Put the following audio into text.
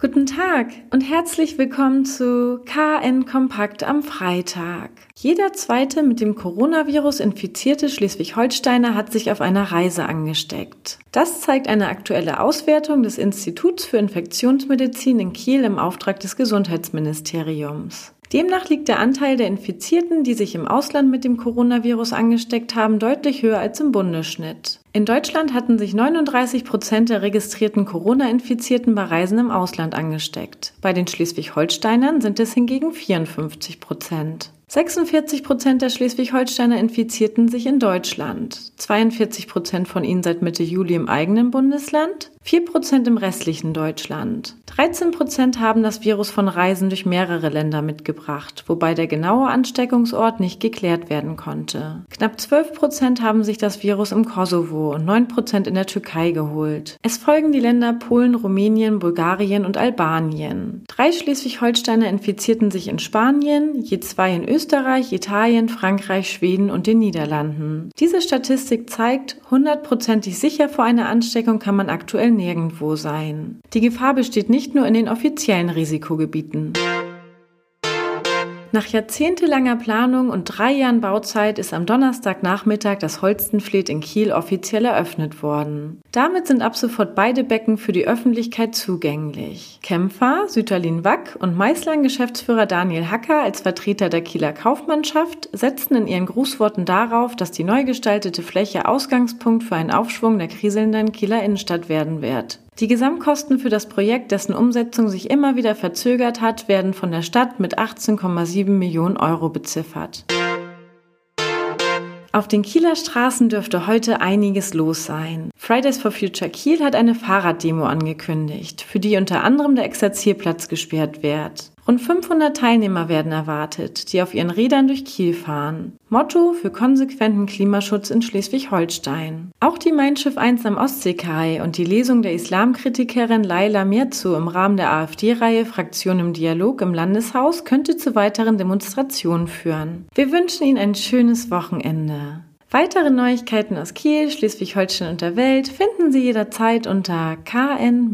Guten Tag und herzlich willkommen zu KN Kompakt am Freitag. Jeder zweite mit dem Coronavirus infizierte Schleswig-Holsteiner hat sich auf einer Reise angesteckt. Das zeigt eine aktuelle Auswertung des Instituts für Infektionsmedizin in Kiel im Auftrag des Gesundheitsministeriums. Demnach liegt der Anteil der Infizierten, die sich im Ausland mit dem Coronavirus angesteckt haben, deutlich höher als im Bundesschnitt. In Deutschland hatten sich 39 Prozent der registrierten Corona-Infizierten bei Reisen im Ausland angesteckt. Bei den Schleswig-Holsteinern sind es hingegen 54 Prozent. 46 Prozent der Schleswig-Holsteiner infizierten sich in Deutschland, 42 Prozent von ihnen seit Mitte Juli im eigenen Bundesland, 4 Prozent im restlichen Deutschland. 13 Prozent haben das Virus von Reisen durch mehrere Länder mitgebracht, wobei der genaue Ansteckungsort nicht geklärt werden konnte. Knapp 12 Prozent haben sich das Virus im Kosovo und 9 Prozent in der Türkei geholt. Es folgen die Länder Polen, Rumänien, Bulgarien und Albanien. Drei Schleswig-Holsteiner infizierten sich in Spanien, je zwei in Österreich, Italien, Frankreich, Schweden und den Niederlanden. Diese Statistik zeigt, hundertprozentig sicher vor einer Ansteckung kann man aktuell nirgendwo sein. Die Gefahr besteht nicht nur in den offiziellen Risikogebieten. Nach jahrzehntelanger Planung und drei Jahren Bauzeit ist am Donnerstagnachmittag das Holstenfleet in Kiel offiziell eröffnet worden. Damit sind ab sofort beide Becken für die Öffentlichkeit zugänglich. Kämpfer Süterlin Wack und Meißlern-Geschäftsführer Daniel Hacker als Vertreter der Kieler Kaufmannschaft setzten in ihren Grußworten darauf, dass die neu gestaltete Fläche Ausgangspunkt für einen Aufschwung der kriselnden Kieler Innenstadt werden wird. Die Gesamtkosten für das Projekt, dessen Umsetzung sich immer wieder verzögert hat, werden von der Stadt mit 18,7 Millionen Euro beziffert. Auf den Kieler Straßen dürfte heute einiges los sein. Fridays for Future Kiel hat eine Fahrraddemo angekündigt, für die unter anderem der Exerzierplatz gesperrt wird. Rund 500 Teilnehmer werden erwartet, die auf ihren Rädern durch Kiel fahren. Motto für konsequenten Klimaschutz in Schleswig-Holstein. Auch die Mein Schiff 1 am Ostseekai und die Lesung der Islamkritikerin Laila Mirzu im Rahmen der AfD-Reihe Fraktion im Dialog im Landeshaus könnte zu weiteren Demonstrationen führen. Wir wünschen Ihnen ein schönes Wochenende. Weitere Neuigkeiten aus Kiel, Schleswig-Holstein und der Welt finden Sie jederzeit unter kn-online.de.